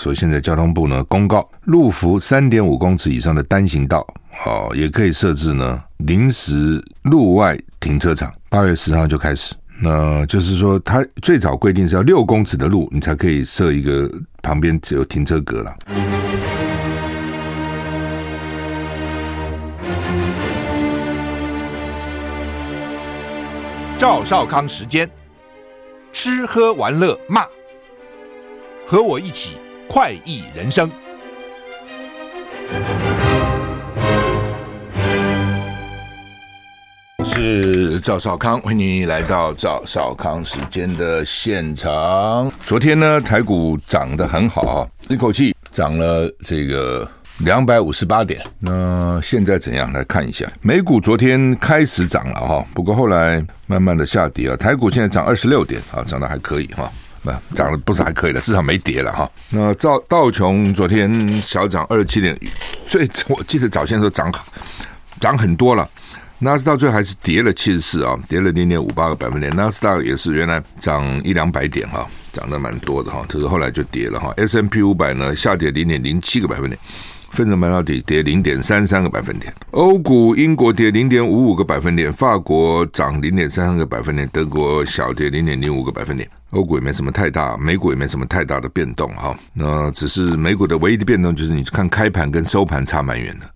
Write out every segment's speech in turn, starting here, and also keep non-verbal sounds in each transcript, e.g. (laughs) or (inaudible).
所以现在交通部呢公告，路幅三点五公尺以上的单行道，哦，也可以设置呢临时路外停车场。八月十号就开始，那就是说，它最早规定是要六公尺的路，你才可以设一个旁边只有停车格了。赵少康时间，吃喝玩乐骂，和我一起快意人生。是赵少康，欢迎来到赵少康时间的现场。昨天呢，台股涨得很好，一口气涨了这个。两百五十八点，那现在怎样来看一下？美股昨天开始涨了哈，不过后来慢慢的下跌啊。台股现在涨二十六点啊，涨得还可以哈，那涨得不是还可以的，至少没跌了哈。那道道琼昨天小涨二十七点，最我记得早先说涨涨很多了。纳斯达最后还是跌了七十四啊，跌了零点五八个百分点。纳斯达也是原来涨一两百点哈，涨得蛮多的哈，可是后来就跌了哈。S&P 五百呢下跌零点零七个百分点。分成半导体跌零点三三个百分点，欧股英国跌零点五五个百分点，法国涨零点三三个百分点，德国小跌零点零五个百分点。欧股也没什么太大，美股也没什么太大的变动哈。那只是美股的唯一的变动就是你看开盘跟收盘差蛮远的。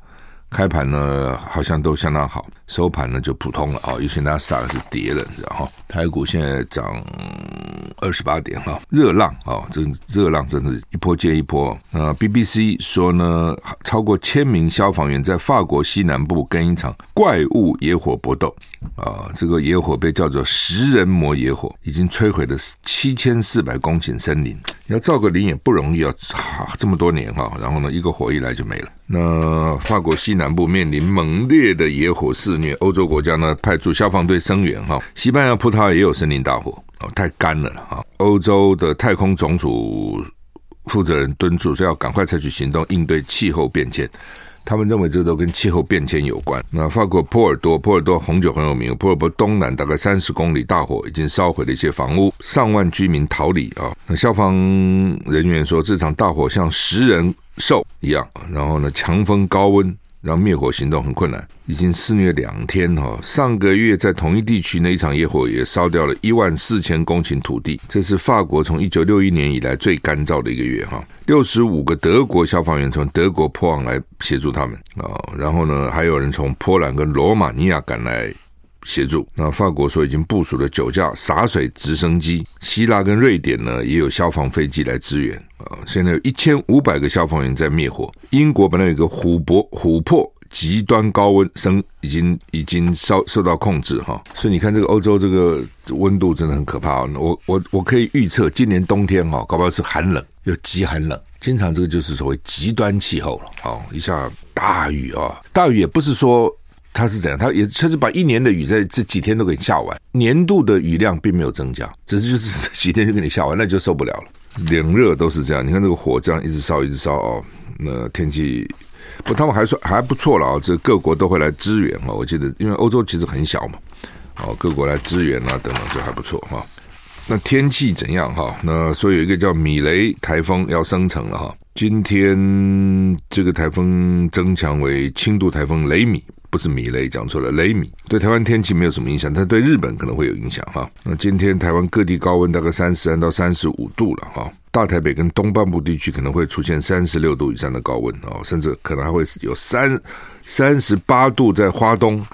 开盘呢好像都相当好，收盘呢就普通了啊。尤其纳斯达克是跌了，你知道哈。台股现在涨二十八点哈，热浪啊，这热浪真是一波接一波。那，BBC 说呢，超过千名消防员在法国西南部跟一场怪物野火搏斗啊。这个野火被叫做食人魔野火，已经摧毁了七千四百公顷森林。要造个林也不容易啊，这么多年哈，然后呢，一个火一来就没了。那法国西南部面临猛烈的野火肆虐，欧洲国家呢派出消防队声援哈。西班牙、葡萄也有森林大火哦，太干了哈。欧洲的太空总署负责人敦促说要赶快采取行动应对气候变迁。他们认为这都跟气候变迁有关。那法国波尔多，波尔多红酒很有名。波尔多东南大概三十公里，大火已经烧毁了一些房屋，上万居民逃离啊。那消防人员说，这场大火像食人兽一样，然后呢，强风高温。让灭火行动很困难，已经肆虐两天哈。上个月在同一地区那一场野火也烧掉了一万四千公顷土地，这是法国从一九六一年以来最干燥的一个月哈。六十五个德国消防员从德国破网来协助他们啊，然后呢，还有人从波兰跟罗马尼亚赶来协助。那法国说已经部署了九架洒水直升机，希腊跟瑞典呢也有消防飞机来支援。啊，现在有一千五百个消防员在灭火。英国本来有个琥珀琥珀极端高温升，已经已经受受到控制哈。所以你看这个欧洲这个温度真的很可怕。我我我可以预测今年冬天哈，搞不好是寒冷又极寒冷。经常这个就是所谓极端气候了。哦，一下大雨啊，大雨也不是说它是怎样，它也它是把一年的雨在这几天都给下完，年度的雨量并没有增加，只是就是这几天就给你下完，那就受不了了。冷热都是这样，你看这个火这样一直烧一直烧哦，那天气不，他们还算还不错了啊，这各国都会来支援啊。我记得，因为欧洲其实很小嘛，哦，各国来支援啊等等就还不错哈。那天气怎样哈？那说有一个叫米雷台风要生成了哈，今天这个台风增强为轻度台风雷米。不是米雷讲错了，雷米对台湾天气没有什么影响，但对日本可能会有影响哈。那今天台湾各地高温大概三十三到三十五度了哈，大台北跟东半部地区可能会出现三十六度以上的高温哦，甚至可能还会有三三十八度在花东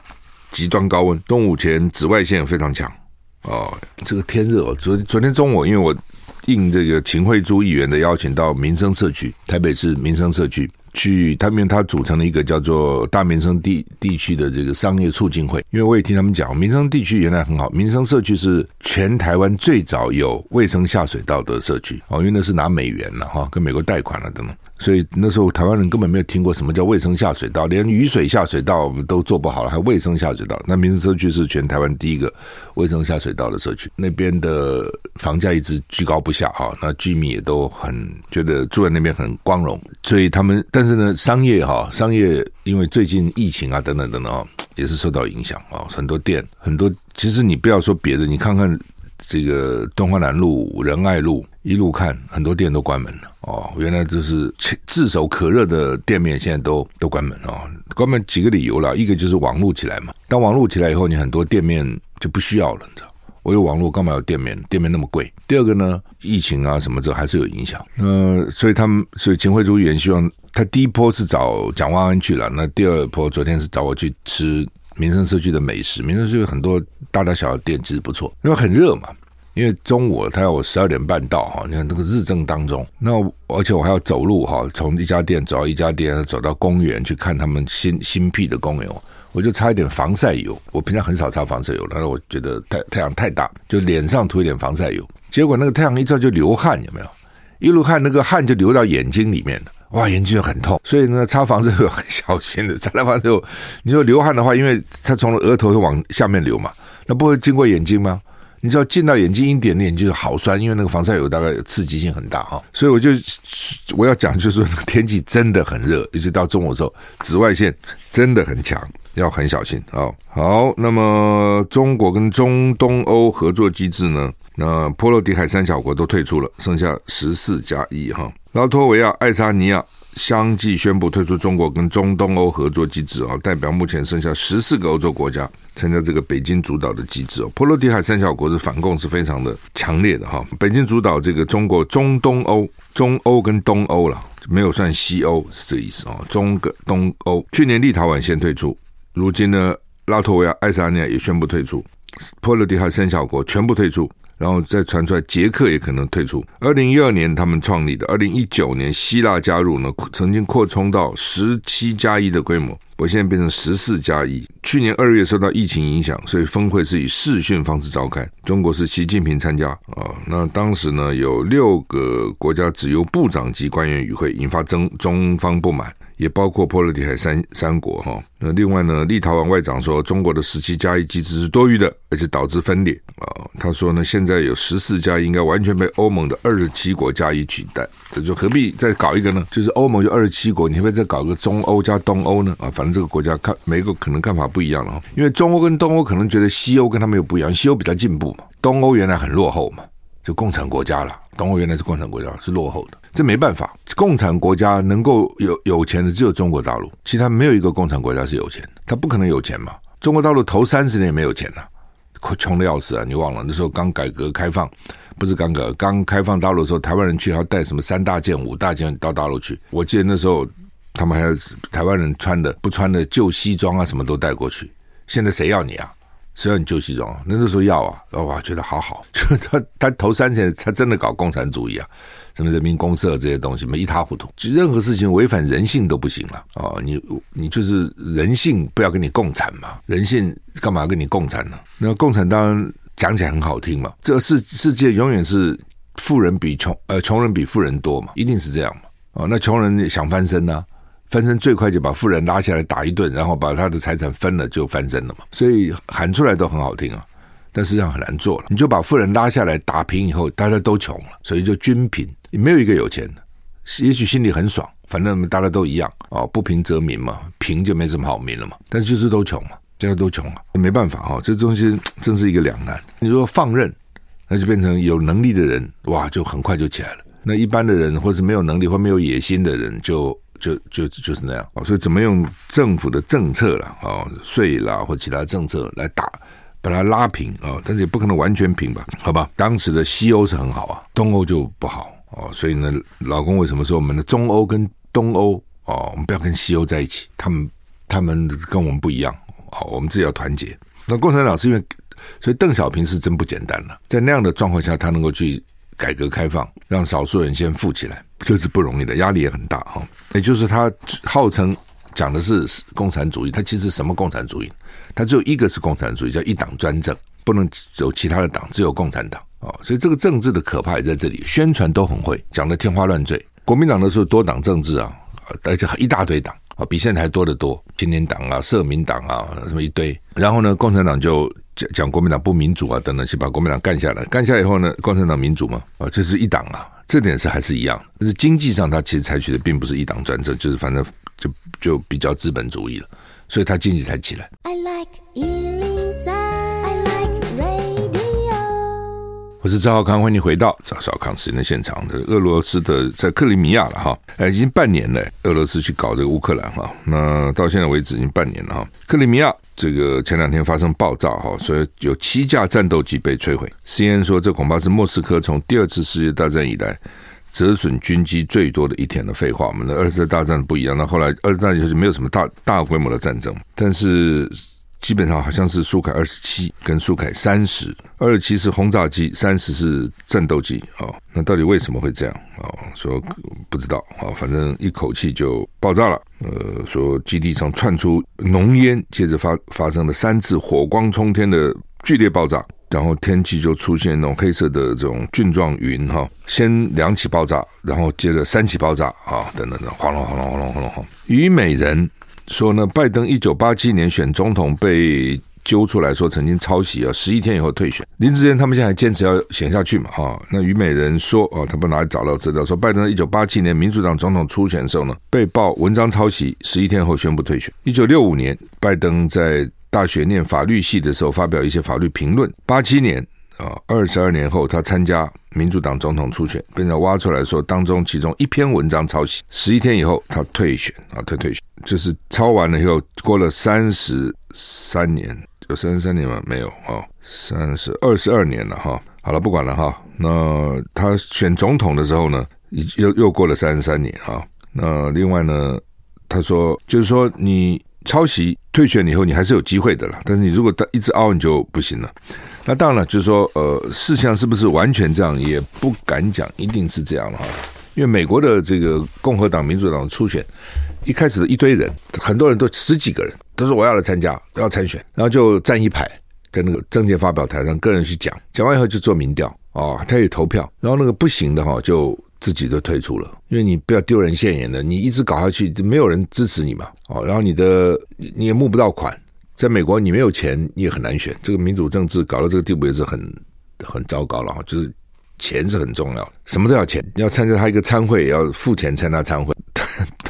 极端高温。中午前紫外线非常强哦，这个天热哦。昨昨天中午因为我应这个秦慧珠议员的邀请到民生社区，台北市民生社区。去他们，他组成了一个叫做大民生地地区的这个商业促进会。因为我也听他们讲，民生地区原来很好，民生社区是全台湾最早有卫生下水道的社区哦，因为那是拿美元了哈，跟美国贷款了等等。所以那时候台湾人根本没有听过什么叫卫生下水道，连雨水下水道我们都做不好了，还卫生下水道？那民生社区是全台湾第一个卫生下水道的社区，那边的房价一直居高不下哈，那居民也都很觉得住在那边很光荣，所以他们但是呢，商业哈，商业因为最近疫情啊等等等等啊，也是受到影响啊，很多店很多，其实你不要说别的，你看看。这个敦化南路、仁爱路一路看很多店都关门了哦，原来就是炙手可热的店面现在都都关门哦，关门几个理由了，一个就是网络起来嘛，当网络起来以后，你很多店面就不需要了，你知道。我有网络，干嘛有店面？店面那么贵。第二个呢，疫情啊什么这还是有影响。那所以他们，所以秦慧珠议员希望他第一波是找蒋万安去了，那第二波昨天是找我去吃民生社区的美食。民生社区很多大大小小店其实不错，因为很热嘛。因为中午他要我十二点半到哈，你看那个日正当中，那而且我还要走路哈，从一家店走到一家店，走到公园去看他们新新辟的公园。我就擦一点防晒油，我平常很少擦防晒油，但是我觉得太太阳太大，就脸上涂一点防晒油。结果那个太阳一照就流汗，有没有？一路汗，那个汗就流到眼睛里面了，哇，眼睛就很痛。所以呢，擦防晒油很小心的，擦了防晒油，你说流汗的话，因为它从额头会往下面流嘛，那不会经过眼睛吗？你知道进到眼睛一点点就是好酸，因为那个防晒油大概刺激性很大哈，所以我就我要讲就是说，天气真的很热，一直到中午的时候，紫外线真的很强，要很小心啊。好，那么中国跟中东欧合作机制呢？那波罗的海三小国都退出了，剩下十四加一哈。拉脱维亚、爱沙尼亚。相继宣布退出中国跟中东欧合作机制啊，代表目前剩下十四个欧洲国家参加这个北京主导的机制哦。波罗的海三小国是反共是非常的强烈的哈。(laughs) 北京主导这个中国中东欧、中欧跟东欧了，没有算西欧是这意思啊。中个东欧，去年立陶宛先退出，如今呢，拉脱维亚、爱沙尼亚也宣布退出，波罗的海三小国全部退出。然后再传出来，捷克也可能退出。二零一二年他们创立的，二零一九年希腊加入呢，曾经扩充到十七加一的规模，我现在变成十四加一。去年二月受到疫情影响，所以峰会是以视讯方式召开。中国是习近平参加啊，那当时呢有六个国家只由部长级官员与会，引发中中方不满。也包括波罗的海三三国哈，那另外呢，立陶宛外长说，中国的十七加一机制是多余的，而且导致分裂啊。他说呢，现在有十四加，应该完全被欧盟的二十七国加一取代，这就何必再搞一个呢？就是欧盟就二十七国，你会不会再搞个中欧加东欧呢？啊，反正这个国家看每一个可能看法不一样了。因为中欧跟东欧可能觉得西欧跟他们又不一样，西欧比较进步嘛，东欧原来很落后嘛，就共产国家了。东欧原来是共产国家，是落后的。这没办法，共产国家能够有有钱的只有中国大陆，其他没有一个共产国家是有钱的，他不可能有钱嘛。中国大陆头三十年没有钱呐、穷的要死啊！你忘了那时候刚改革开放，不是刚改革，刚开放大陆的时候，台湾人去还要带什么三大件、五大件到大陆去。我记得那时候他们还有台湾人穿的不穿的旧西装啊，什么都带过去。现在谁要你啊？谁要你旧西装啊？那那时候要啊，哇，觉得好好，(laughs) 就他他头三十年他真的搞共产主义啊。什么人民公社这些东西嘛，一塌糊涂，就任何事情违反人性都不行了哦，你你就是人性，不要跟你共产嘛，人性干嘛跟你共产呢？那共产当然讲起来很好听嘛，这世世界永远是富人比穷呃穷人比富人多嘛，一定是这样嘛。哦，那穷人想翻身呢、翻身最快就把富人拉下来打一顿，然后把他的财产分了就翻身了嘛。所以喊出来都很好听啊。但实际上很难做了，你就把富人拉下来打平以后，大家都穷了，所以就均贫，没有一个有钱的。也许心里很爽，反正大家都一样哦，不平则民嘛，平就没什么好民了嘛。但就是都穷嘛，大家都穷了，没办法哈，这东西真是一个两难。你说放任，那就变成有能力的人哇，就很快就起来了。那一般的人或是没有能力或没有野心的人就，就就就是那样。所以怎么用政府的政策了，哦，税啦或其他政策来打？把它拉平啊，但是也不可能完全平吧？好吧，当时的西欧是很好啊，东欧就不好哦。所以呢，老公为什么说我们的中欧跟东欧哦，我们不要跟西欧在一起？他们他们跟我们不一样哦，我们自己要团结。那共产党是因为，所以邓小平是真不简单了，在那样的状况下，他能够去改革开放，让少数人先富起来，这是不容易的，压力也很大哈。也就是他号称。讲的是共产主义，他其实什么共产主义？他只有一个是共产主义，叫一党专政，不能有其他的党，只有共产党啊！所以这个政治的可怕也在这里，宣传都很会，讲的天花乱坠。国民党的时候多党政治啊，而且一大堆党啊，比现在还多得多，青年党啊、社民党啊，什么一堆。然后呢，共产党就讲讲国民党不民主啊，等等，去把国民党干下来。干下来以后呢，共产党民主嘛，啊，这是一党啊，这点是还是一样。但是经济上，他其实采取的并不是一党专政，就是反正。就就比较资本主义了，所以他经济才起来。I like 我是赵少康，欢迎回到赵少康时间的现场。的俄罗斯的在克里米亚了哈，哎，已经半年了。俄罗斯去搞这个乌克兰哈，那到现在为止已经半年了哈。克里米亚这个前两天发生爆炸哈，所以有七架战斗机被摧毁。CNN 说，这恐怕是莫斯科从第二次世界大战以来折损军机最多的一天的废话。我们的二次大战不一样，那后来二次大战就是没有什么大大规模的战争，但是。基本上好像是苏凯二十七跟苏凯三十，二十七是轰炸机，三十是战斗机啊。那到底为什么会这样啊？说不知道啊，反正一口气就爆炸了。呃，说基地上窜出浓烟，接着发发生了三次火光冲天的剧烈爆炸，然后天气就出现那种黑色的这种菌状云哈。先两起爆炸，然后接着三起爆炸啊，等等等，轰隆轰隆轰隆轰隆轰。虞美人。说呢，拜登一九八七年选总统被揪出来说曾经抄袭啊，十一天以后退选。林志坚他们现在还坚持要选下去嘛？哈，那虞美人说哦，他不哪里找到资料说，拜登一九八七年民主党总统初选的时候呢，被曝文章抄袭，十一天后宣布退选。一九六五年，拜登在大学念法律系的时候发表一些法律评论。八七年。啊，二十二年后，他参加民主党总统初选，被人挖出来说，当中其中一篇文章抄袭。十一天以后，他退选啊，退退选，就是抄完了以后，过了三十三年，有三十三年吗？没有啊，三十二十二年了哈。好了，不管了哈。那他选总统的时候呢，又又过了三十三年哈。那另外呢，他说，就是说你抄袭退选以后，你还是有机会的了。但是你如果一直凹，你就不行了。那当然了，就是说，呃，事项是不是完全这样，也不敢讲，一定是这样了哈。因为美国的这个共和党、民主党的初选，一开始的一堆人，很多人都十几个人都说我要来参加，要参选，然后就站一排在那个政见发表台上，个人去讲，讲完以后就做民调哦，他也投票，然后那个不行的哈，就自己就退出了，因为你不要丢人现眼的，你一直搞下去，就没有人支持你嘛，哦，然后你的你也募不到款。在美国，你没有钱，你也很难选。这个民主政治搞到这个地步也是很很糟糕了哈。就是钱是很重要，什么都要钱。要参加他一个参会，要付钱参加参会。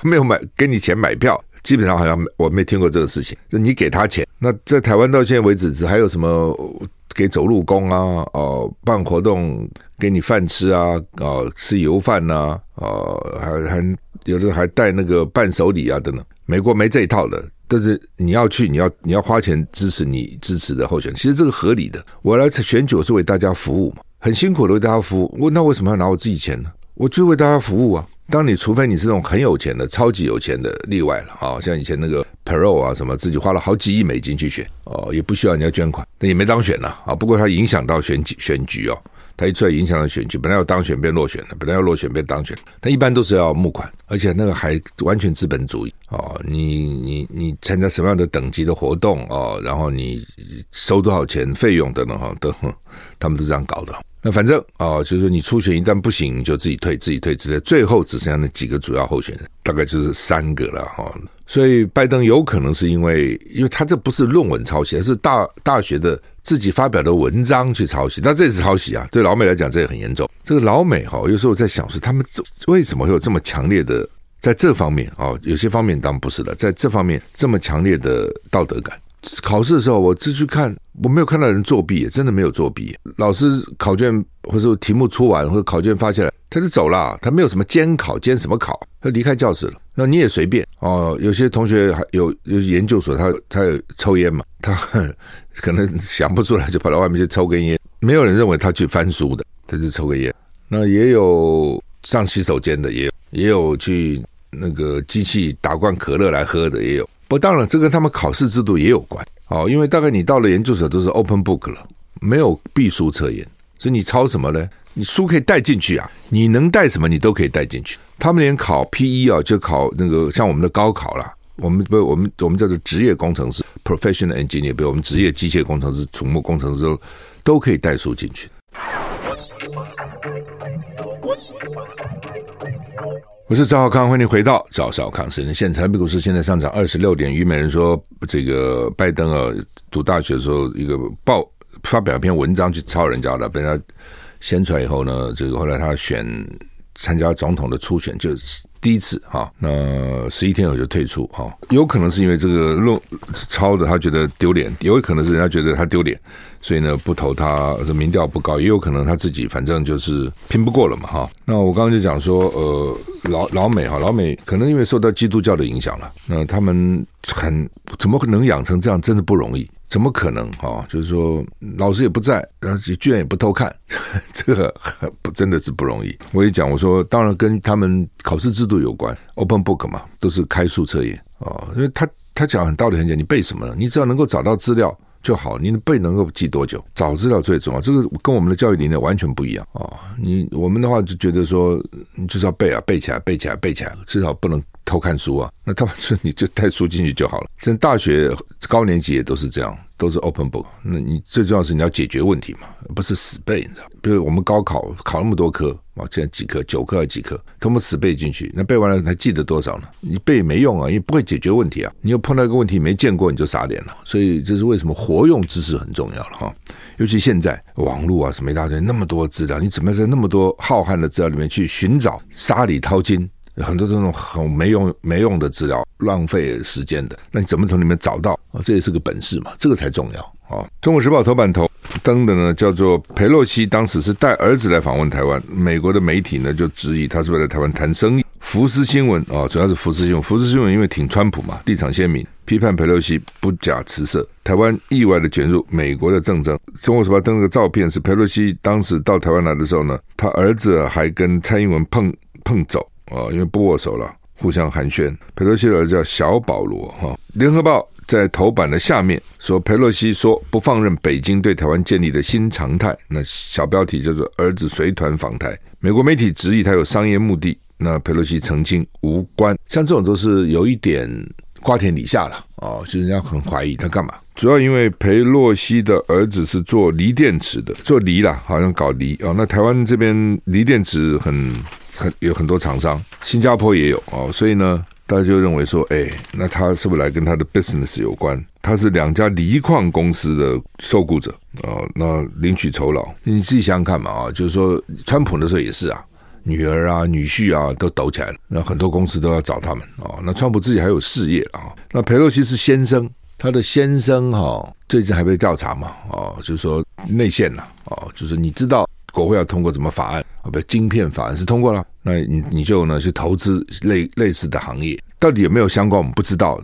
他没有买给你钱买票，基本上好像我没听过这个事情。你给他钱，那在台湾到现在为止，还有什么给走路工啊？哦，办活动给你饭吃啊？哦，吃油饭呐？哦，还还有的还带那个伴手礼啊等等。美国没这一套的。但是你要去，你要你要花钱支持你支持的候选人，其实这个合理的。我来选举是为大家服务嘛，很辛苦的为大家服务。我那为什么要拿我自己钱呢？我就为大家服务啊。当你除非你是那种很有钱的、超级有钱的例外了啊，像以前那个 pro 啊什么，自己花了好几亿美金去选哦，也不需要人家捐款，那也没当选了啊。不过他影响到选举选举哦。他一出来影响到选举，本来要当选变落选了，本来要落选变当选，他一般都是要募款，而且那个还完全资本主义哦。你你你参加什么样的等级的活动哦，然后你收多少钱费用等等哈，都 (laughs) 他们都这样搞的。那反正哦，就是说你初选一旦不行，你就自己退，自己退，直接最后只剩下那几个主要候选人，大概就是三个了哈。所以拜登有可能是因为，因为他这不是论文抄袭，而是大大学的。自己发表的文章去抄袭，那这也是抄袭啊！对老美来讲，这也很严重。这个老美哈，有时候在想说，他们为什么会有这么强烈的在这方面啊？有些方面当然不是了，在这方面这么强烈的道德感。考试的时候，我只去看，我没有看到人作弊，真的没有作弊。老师考卷或者题目出完或者考卷发下来，他就走了，他没有什么监考，监什么考？他离开教室了。那你也随便哦。有些同学还有有研究所，他他有抽烟嘛，他可能想不出来，就跑到外面去抽根烟。没有人认为他去翻书的，他就抽个烟。那也有上洗手间的，也有也有去那个机器打罐可乐来喝的，也有。不，当然，这跟他们考试制度也有关哦。因为大概你到了研究所都是 open book 了，没有闭书测验，所以你抄什么呢？你书可以带进去啊，你能带什么，你都可以带进去。他们连考 P 一啊，就考那个像我们的高考啦，我们不，我们我们叫做职业工程师 （professional engineer），比如我们职业机械工程师、土木工程师都都可以带书进去。我是赵少康，欢迎回到赵少康时间现场。美股市现在上涨二十六点。虞美人说，这个拜登啊，读大学的时候一个报发表一篇文章去抄人家的，被他掀出来以后呢，这个后来他选参加总统的初选，就是第一次哈。那十一天后就退出哈，有可能是因为这个论抄的他觉得丢脸，也有可能是人家觉得他丢脸，所以呢不投他，民调不高，也有可能他自己反正就是拼不过了嘛哈。那我刚刚就讲说，呃，老老美哈，老美可能因为受到基督教的影响了，那他们很怎么可能养成这样，真的不容易。怎么可能啊？就是说，老师也不在，然后居然也不偷看，(laughs) 这个不真的是不容易。我也讲，我说当然跟他们考试制度有关，open book 嘛，都是开数测验啊。因为他他讲很道理很简单，你背什么呢？你只要能够找到资料就好。你背能够记多久？找资料最重要。这个跟我们的教育理念完全不一样啊。你我们的话就觉得说，你就是要背啊，背起来，背起来，背起来，至少不能。偷看书啊，那他们说你就带书进去就好了。(laughs) 现在大学高年级也都是这样，都是 open book。那你最重要是你要解决问题嘛，不是死背，你知道？比如我们高考考那么多科啊，现在几科九科还是几科，他们死背进去，那背完了还记得多少呢？你背也没用啊，因为不会解决问题啊。你又碰到一个问题没见过，你就傻脸了。所以这是为什么活用知识很重要了哈。尤其现在网络啊什么一大堆那么多资料，你怎么在那么多浩瀚的资料里面去寻找沙里淘金？很多这种很没用、没用的资料，浪费时间的，那你怎么从里面找到啊？这也是个本事嘛，这个才重要啊！中国时报头版头登的呢，叫做裴洛西当时是带儿子来访问台湾，美国的媒体呢就质疑他是不是来台湾谈生意。福斯新闻啊，主要是福斯新闻，福斯新闻因为挺川普嘛，立场鲜明，批判裴洛西不假辞色，台湾意外的卷入美国的政争。中国时报登了个照片，是裴洛西当时到台湾来的时候呢，他儿子还跟蔡英文碰碰走。啊，因为不握手了，互相寒暄。裴洛西的儿子叫小保罗哈。联合报在头版的下面说，佩洛西说不放任北京对台湾建立的新常态。那小标题叫做“儿子随团访台”。美国媒体质疑他有商业目的，那佩洛西澄清无关。像这种都是有一点瓜田李下了哦，就人家很怀疑他干嘛。主要因为裴洛西的儿子是做锂电池的，做锂啦，好像搞锂哦。那台湾这边锂电池很。很有很多厂商，新加坡也有哦，所以呢，大家就认为说，哎，那他是不是来跟他的 business 有关？他是两家锂矿公司的受雇者啊、那领取酬劳，你自己想想看嘛啊，就是说，川普的时候也是啊，女儿啊、女婿啊都抖起来了，那很多公司都要找他们啊、哦。那川普自己还有事业啊、那裴洛西是先生，他的先生哈、哦，最近还被调查嘛啊、哦，就是说内线呐啊、哦，就是你知道。国会要通过什么法案啊？不，晶片法案是通过了，那你你就呢去投资类类似的行业，到底有没有相关？我们不知道，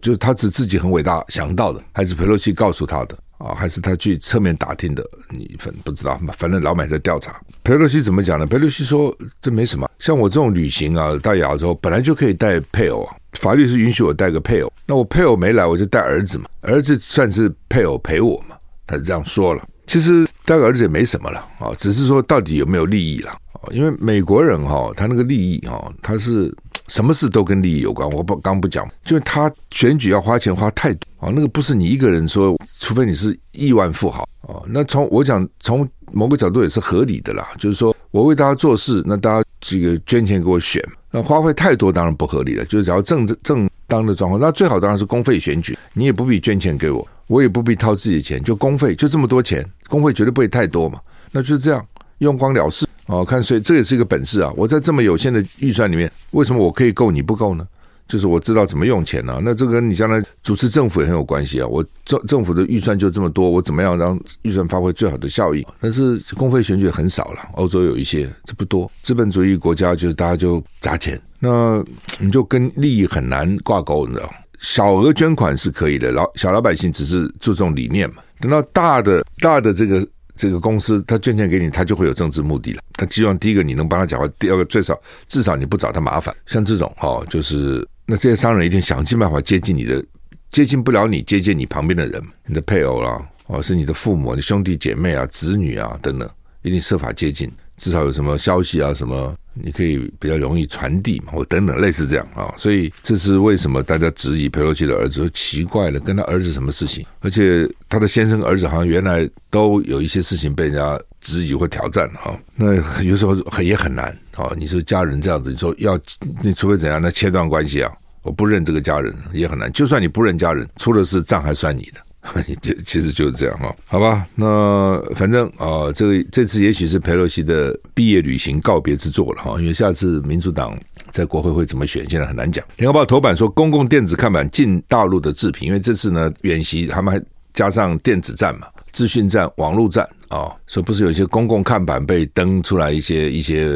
就是他是自己很伟大想到的，还是裴洛西告诉他的啊？还是他去侧面打听的？你反不知道，反正老美在调查。裴洛西怎么讲呢？裴洛西说这没什么，像我这种旅行啊，到亚洲本来就可以带配偶啊，法律是允许我带个配偶，那我配偶没来，我就带儿子嘛，儿子算是配偶陪我嘛，他是这样说了。其实带个儿子也没什么了啊，只是说到底有没有利益了啊？因为美国人哈，他那个利益哈，他是什么事都跟利益有关。我不刚不讲，就是他选举要花钱花太多啊，那个不是你一个人说，除非你是亿万富豪啊。那从我讲，从某个角度也是合理的啦，就是说我为大家做事，那大家这个捐钱给我选，那花费太多当然不合理了。就是只要正正当的状况，那最好当然是公费选举，你也不必捐钱给我。我也不必掏自己的钱，就公费就这么多钱，公费绝对不会太多嘛，那就这样用光了事哦。看，所以这也是一个本事啊。我在这么有限的预算里面，为什么我可以够你不够呢？就是我知道怎么用钱呢、那这个跟你将来主持政府也很有关系啊。我政政府的预算就这么多，我怎么样让预算发挥最好的效益？但是公费选举很少了，欧洲有一些，这不多。资本主义国家就是大家就砸钱，那你就跟利益很难挂钩，你知道。小额捐款是可以的，老小老百姓只是注重理念嘛。等到大的大的这个这个公司，他捐钱给你，他就会有政治目的了。他希望第一个你能帮他讲话，第二个最少至少你不找他麻烦。像这种哦，就是那这些商人一定想尽办法接近你的，接近不了你，接近你旁边的人，你的配偶啦，哦，是你的父母、你兄弟姐妹啊、子女啊等等，一定设法接近。至少有什么消息啊，什么你可以比较容易传递嘛，或等等类似这样啊，所以这是为什么大家质疑裴洛西的儿子说奇怪了，跟他儿子什么事情？而且他的先生儿子好像原来都有一些事情被人家质疑或挑战哈，那有时候也很难啊。你说家人这样子，你说要你除非怎样，那切断关系啊，我不认这个家人也很难。就算你不认家人，出了事账还算你的。(laughs) 这其实就是这样哈，好吧？那反正啊、这个这次也许是佩洛西的毕业旅行告别之作了哈，因为下次民主党在国会会怎么选，现在很难讲。联合报头版说，公共电子看板进大陆的制品，因为这次呢远袭他们还加上电子战嘛，资讯战、网络战啊，说不是有一些公共看板被登出来一些一些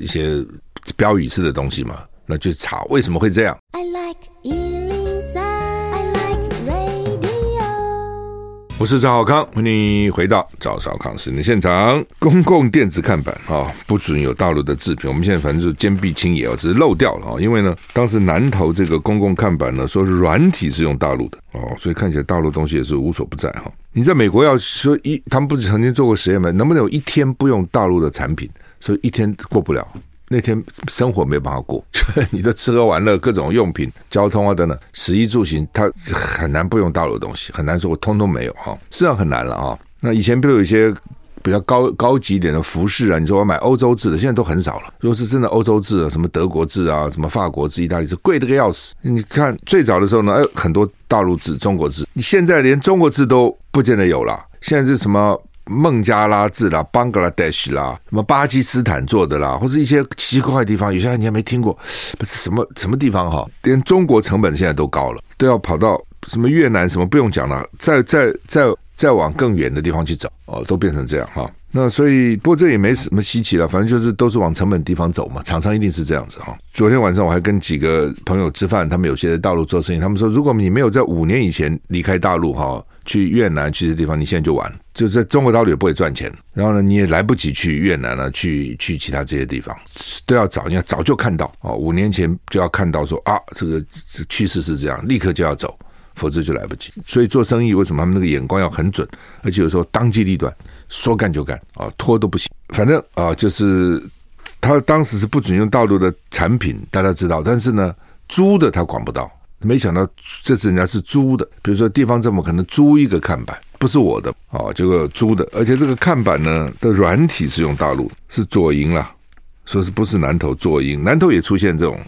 一些标语式的东西嘛，那就查为什么会这样。I like 我是赵少康，欢迎回到赵少康时间现场。公共电子看板啊，不准有大陆的制品。我们现在反正就坚壁清野哦，只是漏掉了啊。因为呢，当时南投这个公共看板呢，说是软体是用大陆的哦，所以看起来大陆东西也是无所不在哈。你在美国要说一，他们不是曾经做过实验吗？能不能有一天不用大陆的产品？所以一天过不了。那天生活没办法过，(laughs) 你的吃喝玩乐、各种用品、交通啊等等，食衣住行，它很难不用大陆的东西，很难说我通通没有哈，实际上很难了啊。那以前比如有一些比较高高级一点的服饰啊，你说我买欧洲制的，现在都很少了。如果是真的欧洲制的，什么德国制啊，什么法国制、意大利制，贵的个要死。你看最早的时候呢，哎，很多大陆制、中国制，你现在连中国制都不见得有了。现在是什么？孟加拉制啦，邦格拉德什啦，什么巴基斯坦做的啦，或者一些奇怪的地方，有些你还没听过，不是什么什么地方哈，连中国成本现在都高了，都要跑到什么越南什么不用讲了，再再再再往更远的地方去找哦，都变成这样哈。那所以，不过这也没什么稀奇了，反正就是都是往成本地方走嘛，厂商一定是这样子哈。昨天晚上我还跟几个朋友吃饭，他们有些在大陆做生意，他们说，如果你没有在五年以前离开大陆哈。去越南去的地方，你现在就完，就在中国大陆也不会赚钱。然后呢，你也来不及去越南了，去去其他这些地方都要早，你要早就看到哦，五年前就要看到说啊，这个趋势是这样，立刻就要走，否则就来不及。所以做生意为什么他们那个眼光要很准，而且有时候当机立断，说干就干啊，拖都不行。反正啊，就是他当时是不准用大陆的产品，大家知道，但是呢，租的他管不到。没想到这次人家是租的，比如说地方政府可能租一个看板，不是我的啊，这个租的，而且这个看板呢的软体是用大陆，是左营啦，说是不是南投左营？南投也出现这种，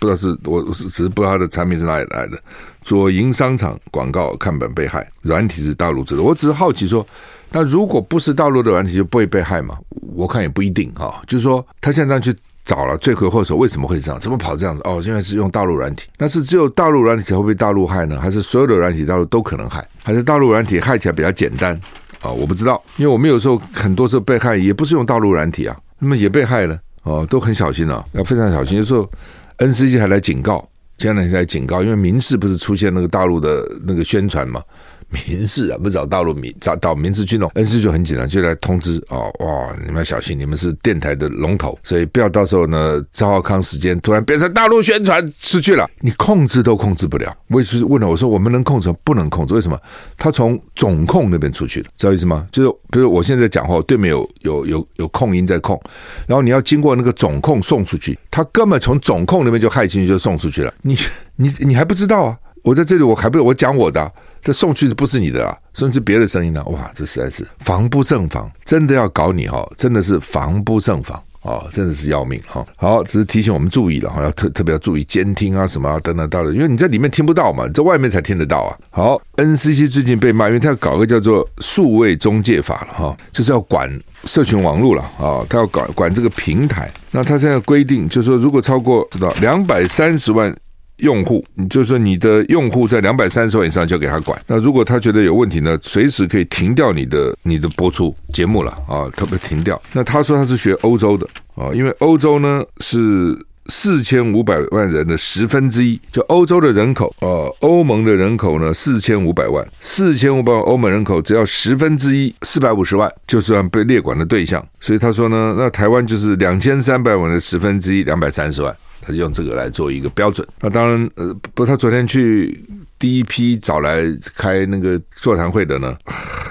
不知道是我只是不知道它的产品是哪里来的。左营商场广告看板被害，软体是大陆制的。我只是好奇说，那如果不是大陆的软体就不会被害吗？我看也不一定哈，就是说他现在去。找了罪魁祸首，为什么会这样？怎么跑这样子？哦，因为是用大陆软体，那是只有大陆软体才会被大陆害呢？还是所有的软体大陆都可能害？还是大陆软体害起来比较简单啊、哦？我不知道，因为我们有时候很多时候被害也不是用大陆软体啊，那么也被害了哦，都很小心啊，要非常小心。有时候 NCC 还来警告，前两天来警告，因为民事不是出现那个大陆的那个宣传嘛。民事啊，不找大陆民找到民事去弄，恩师就很紧张，就来通知哦，哇，你们要小心，你们是电台的龙头，所以不要到时候呢，赵浩康时间突然变成大陆宣传出去了，你控制都控制不了。我也是问了，我说我们能控制？不能控制，为什么？他从总控那边出去了，知道意思吗？就是比如我现在讲话，对面有有有有控音在控，然后你要经过那个总控送出去，他根本从总控那边就害进去就送出去了，你你你还不知道啊？我在这里，我还不我讲我的、这送去的不是你的啊，送去别的声音呢？哇，这实在是防不胜防，真的要搞你哈，真的是防不胜防啊，真的是要命哈。好，只是提醒我们注意了哈，要特特别要注意监听啊什么啊等等到的，因为你在里面听不到嘛，在外面才听得到啊。好，NCC 最近被骂，因为他要搞个叫做数位中介法了哈，就是要管社群网络了啊，他要管管这个平台。那他现在规定就是说，如果超过知道两百三十万。用户，你就是说你的用户在两百三十万以上就给他管。那如果他觉得有问题呢，随时可以停掉你的你的播出节目了啊，特别停掉。那他说他是学欧洲的啊，因为欧洲呢是四千五百万人的十分之一，就欧洲的人口啊，欧盟的人口呢四千五百万，四千五百万欧盟人口只要十分之一，四百五十万就算被列管的对象。所以他说呢，那台湾就是两千三百万的十分之一，两百三十万。他就用这个来做一个标准。那当然，呃，不，他昨天去第一批找来开那个座谈会的呢，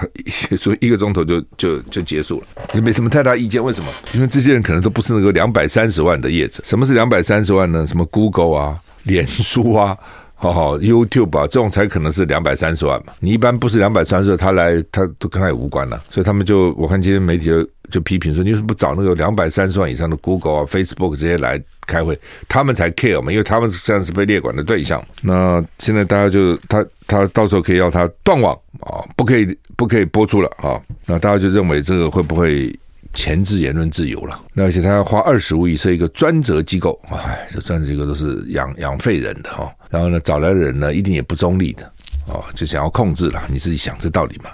(laughs) 所以一个钟头就就就结束了，也没什么太大意见。为什么？因为这些人可能都不是那个两百三十万的业者。什么是两百三十万呢？什么 Google 啊、脸书啊、好好 YouTube 啊，这种才可能是两百三十万嘛。你一般不是两百三十万，他来他都跟他也无关了。所以他们就我看今天媒体就就批评说，你为什么不找那个两百三十万以上的 Google 啊、Facebook 这些来开会？他们才 care 嘛，因为他们实际上是被列管的对象。那现在大家就他他到时候可以要他断网啊，不可以不可以播出了啊。那大家就认为这个会不会？钳制言论自由了，那而且他要花二十五亿设一个专责机构，哎，这专责机构都是养养废人的哈。然后呢，找来的人呢，一定也不中立的哦，就想要控制了。你自己想这道理嘛？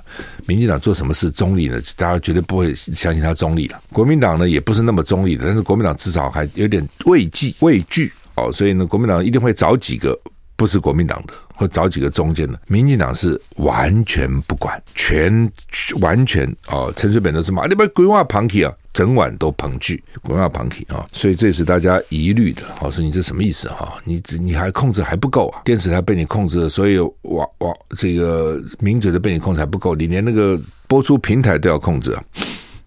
民进党做什么事中立呢？大家绝对不会相信他中立了。国民党呢，也不是那么中立的，但是国民党至少还有点畏惧畏惧哦，所以呢，国民党一定会找几个不是国民党的。或找几个中间的，民进党是完全不管，全完全哦，陈水扁都是骂你们规划旁体啊，整晚都捧剧，规划旁体啊，所以这是大家疑虑的。好，说你这什么意思哈？你你还控制还不够啊？电视台被你控制了，所以网网这个名嘴都被你控制还不够，你连那个播出平台都要控制啊！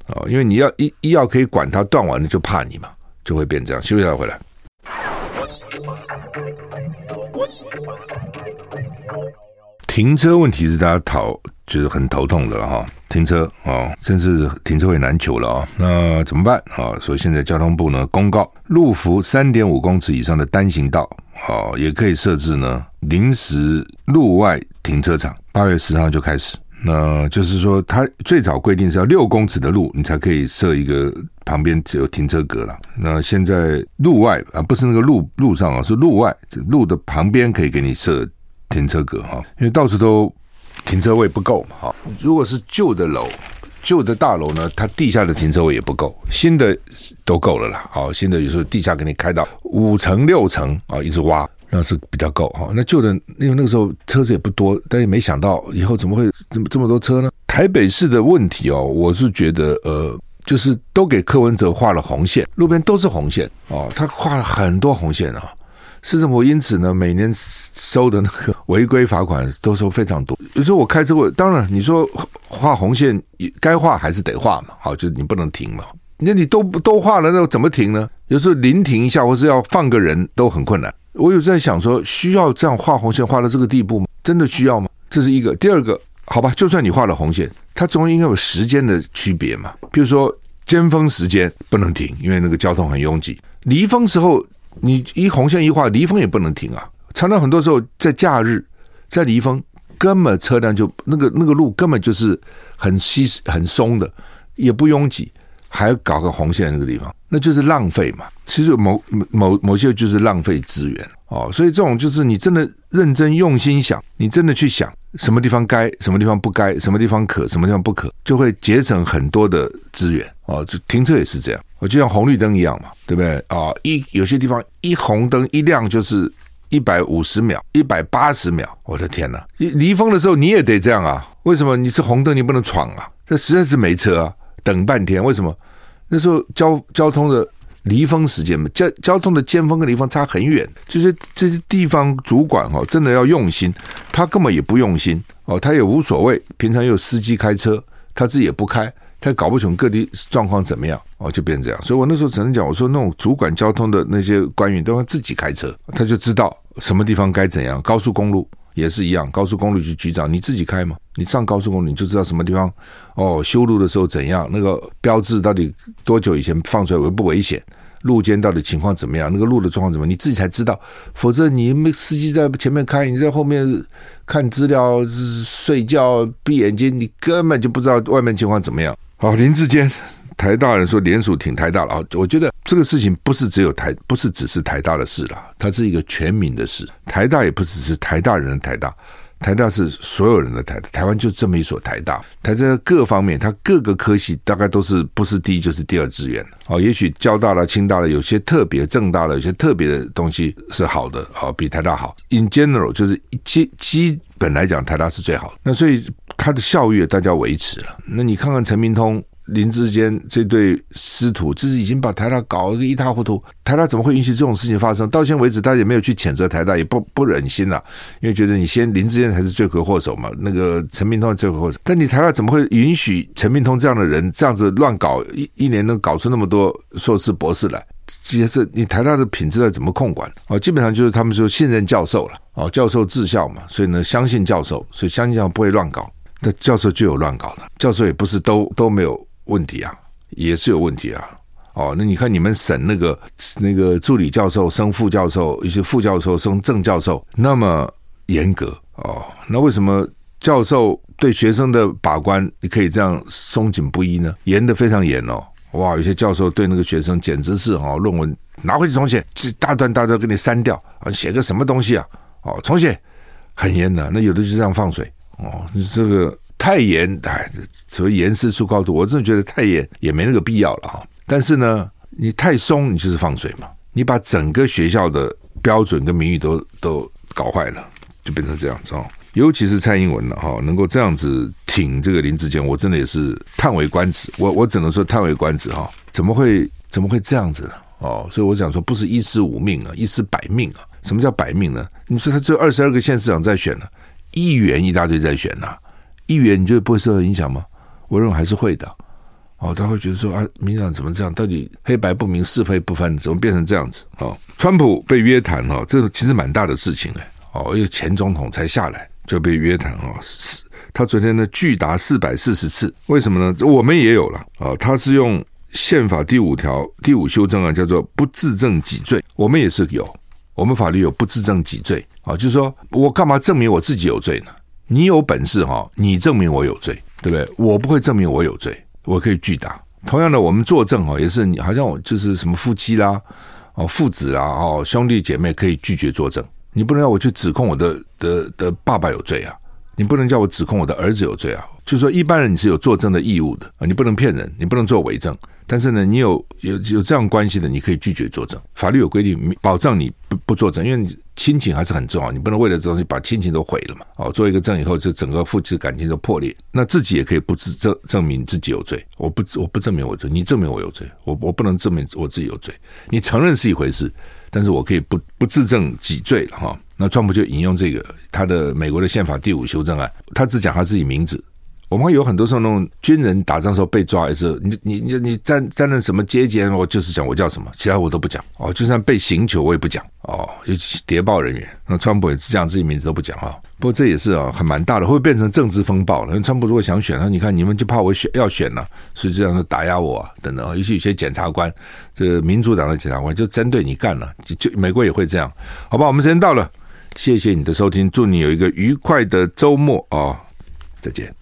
哦，因为你要一一要可以管它断完了，就怕你嘛，就会变这样。休息一下回来。停车问题是大家讨就是很头痛的哈，停车啊、哦，甚至停车位难求了啊、哦，那怎么办啊？所以现在交通部呢公告，路幅三点五公尺以上的单行道，哦，也可以设置呢临时路外停车场。八月十号就开始，那就是说，它最早规定是要六公尺的路，你才可以设一个旁边只有停车格了。那现在路外啊，不是那个路路上啊，是路外，路的旁边可以给你设。停车格哈，因为到处都停车位不够嘛哈。如果是旧的楼、旧的大楼呢，它地下的停车位也不够，新的都够了啦。好，新的有时候地下给你开到五层六层啊，一直挖那是比较够哈。那旧的因为那个时候车子也不多，但也没想到以后怎么会这么这么多车呢？台北市的问题哦，我是觉得呃，就是都给柯文哲画了红线，路边都是红线哦，他画了很多红线啊。市政府因此呢，每年收的那个违规罚款都收非常多。有时候我开车会，当然你说画红线，该画还是得画嘛，好，就是你不能停嘛。那你都都画了，那怎么停呢？有时候临停一下，或是要放个人都很困难。我有在想说，需要这样画红线画到这个地步吗？真的需要吗？这是一个。第二个，好吧，就算你画了红线，它总应该有时间的区别嘛。比如说尖峰时间不能停，因为那个交通很拥挤。离峰时候。你一红线一画，离峰也不能停啊！常常很多时候在假日，在离峰根本车辆就那个那个路根本就是很稀很松的，也不拥挤，还搞个红线那个地方，那就是浪费嘛。其实某某某些就是浪费资源哦，所以这种就是你真的认真用心想，你真的去想什么地方该，什么地方不该，什么地方可，什么地方不可，就会节省很多的资源哦。就停车也是这样。我就像红绿灯一样嘛，对不对啊？一有些地方一红灯一亮就是一百五十秒、一百八十秒，我的天哪！离峰的时候你也得这样啊？为什么你是红灯你不能闯啊？这实在是没车啊，等半天。为什么？那时候交交通的离峰时间嘛，交交通的尖峰跟离峰差很远，就是这些地方主管哦，真的要用心，他根本也不用心哦，他也无所谓，平常有司机开车，他自己也不开。他搞不清各地状况怎么样哦，就变这样。所以我那时候只能讲，我说那种主管交通的那些官员都要自己开车，他就知道什么地方该怎样。高速公路也是一样，高速公路局局长你自己开嘛，你上高速公路你就知道什么地方哦，修路的时候怎样，那个标志到底多久以前放出来危不危险，路肩到底情况怎么样，那个路的状况怎么，你自己才知道。否则你没司机在前面开，你在后面看资料睡觉闭眼睛，你根本就不知道外面情况怎么样。好，林志坚，台大人说联署挺台大了啊！我觉得这个事情不是只有台，不是只是台大的事了，它是一个全民的事。台大也不只是台大人的台大，台大是所有人的台。台湾就这么一所台大，台在各方面，它各个科系大概都是不是第一就是第二志愿。哦，也许交大了、清大了，有些特别政大了，有些特别的东西是好的，哦，比台大好。In general，就是基基本来讲，台大是最好的。那所以。它的校誉大家维持了，那你看看陈明通、林志坚这对师徒，就是已经把台大搞得一塌糊涂。台大怎么会允许这种事情发生？到现在为止，大家也没有去谴责台大，也不不忍心了，因为觉得你先林志坚才是罪魁祸首嘛，那个陈明通罪魁祸首。但你台大怎么会允许陈明通这样的人这样子乱搞？一一年能搞出那么多硕士博士来？这些是你台大的品质要怎么控管？哦，基本上就是他们说信任教授了，哦，教授治校嘛，所以呢相信教授，所以相信教授不会乱搞。那教授就有乱搞的，教授也不是都都没有问题啊，也是有问题啊。哦，那你看你们省那个那个助理教授升副教授，一些副教授升正教授那么严格哦，那为什么教授对学生的把关你可以这样松紧不一呢？严得非常严哦。哇，有些教授对那个学生简直是、哦，论文拿回去重写，这大段大段给你删掉啊，写个什么东西啊？哦，重写很严的，那有的就这样放水哦，你这个太严，哎，所谓严师出高徒，我真的觉得太严也没那个必要了哈。但是呢，你太松，你就是放水嘛，你把整个学校的标准跟名誉都都搞坏了，就变成这样子哦。尤其是蔡英文了哈，能够这样子挺这个林志坚，我真的也是叹为观止。我我只能说叹为观止哈，怎么会怎么会这样子呢？哦，所以我想说，不是一尸五命啊，一尸百命啊。什么叫百命呢？你说他只有二十二个县市长在选呢，议员一大堆在选呐，议员你觉得不会受到影响吗？我认为还是会的。哦，他会觉得说啊，民党怎么这样？到底黑白不明，是非不分，怎么变成这样子？哦，川普被约谈哦，这其实蛮大的事情哎。哦，因为前总统才下来。就被约谈啊，是他昨天呢，拒达四百四十次，为什么呢？我们也有了啊，他是用宪法第五条第五修正案，叫做不自证己罪，我们也是有，我们法律有不自证己罪啊，就是说我干嘛证明我自己有罪呢？你有本事哈，你证明我有罪，对不对？我不会证明我有罪，我可以拒答。同样的，我们作证哦，也是你好像我就是什么夫妻啦，哦父子啊，哦兄弟姐妹可以拒绝作证。你不能要我去指控我的的的爸爸有罪啊！你不能叫我指控我的儿子有罪啊！就是说，一般人你是有作证的义务的啊！你不能骗人，你不能做伪证。但是呢，你有有有这样关系的，你可以拒绝作证。法律有规定，保障你不不作证，因为亲情还是很重要，你不能为了这东西把亲情都毁了嘛！哦，做一个证以后，就整个夫妻感情都破裂。那自己也可以不自证证明自己有罪，我不我不证明我罪，你证明我有罪，我我不能证明我自己有罪。你承认是一回事。但是我可以不不自证己罪了哈。那川普就引用这个他的美国的宪法第五修正案，他只讲他自己名字。我们会有很多时候那种军人打仗时候被抓也是，你你你你担担任什么阶级？我就是讲我叫什么，其他我都不讲哦。就算被刑求我也不讲哦。尤其谍报人员，那川普也是讲自己名字都不讲啊。不过这也是啊，很蛮大的，会变成政治风暴了。川普如果想选，那你看你们就怕我选要选了，所以这样说打压我啊等等。尤其有些检察官，这个民主党的检察官就针对你干了，就就美国也会这样。好吧，我们时间到了，谢谢你的收听，祝你有一个愉快的周末啊，再见。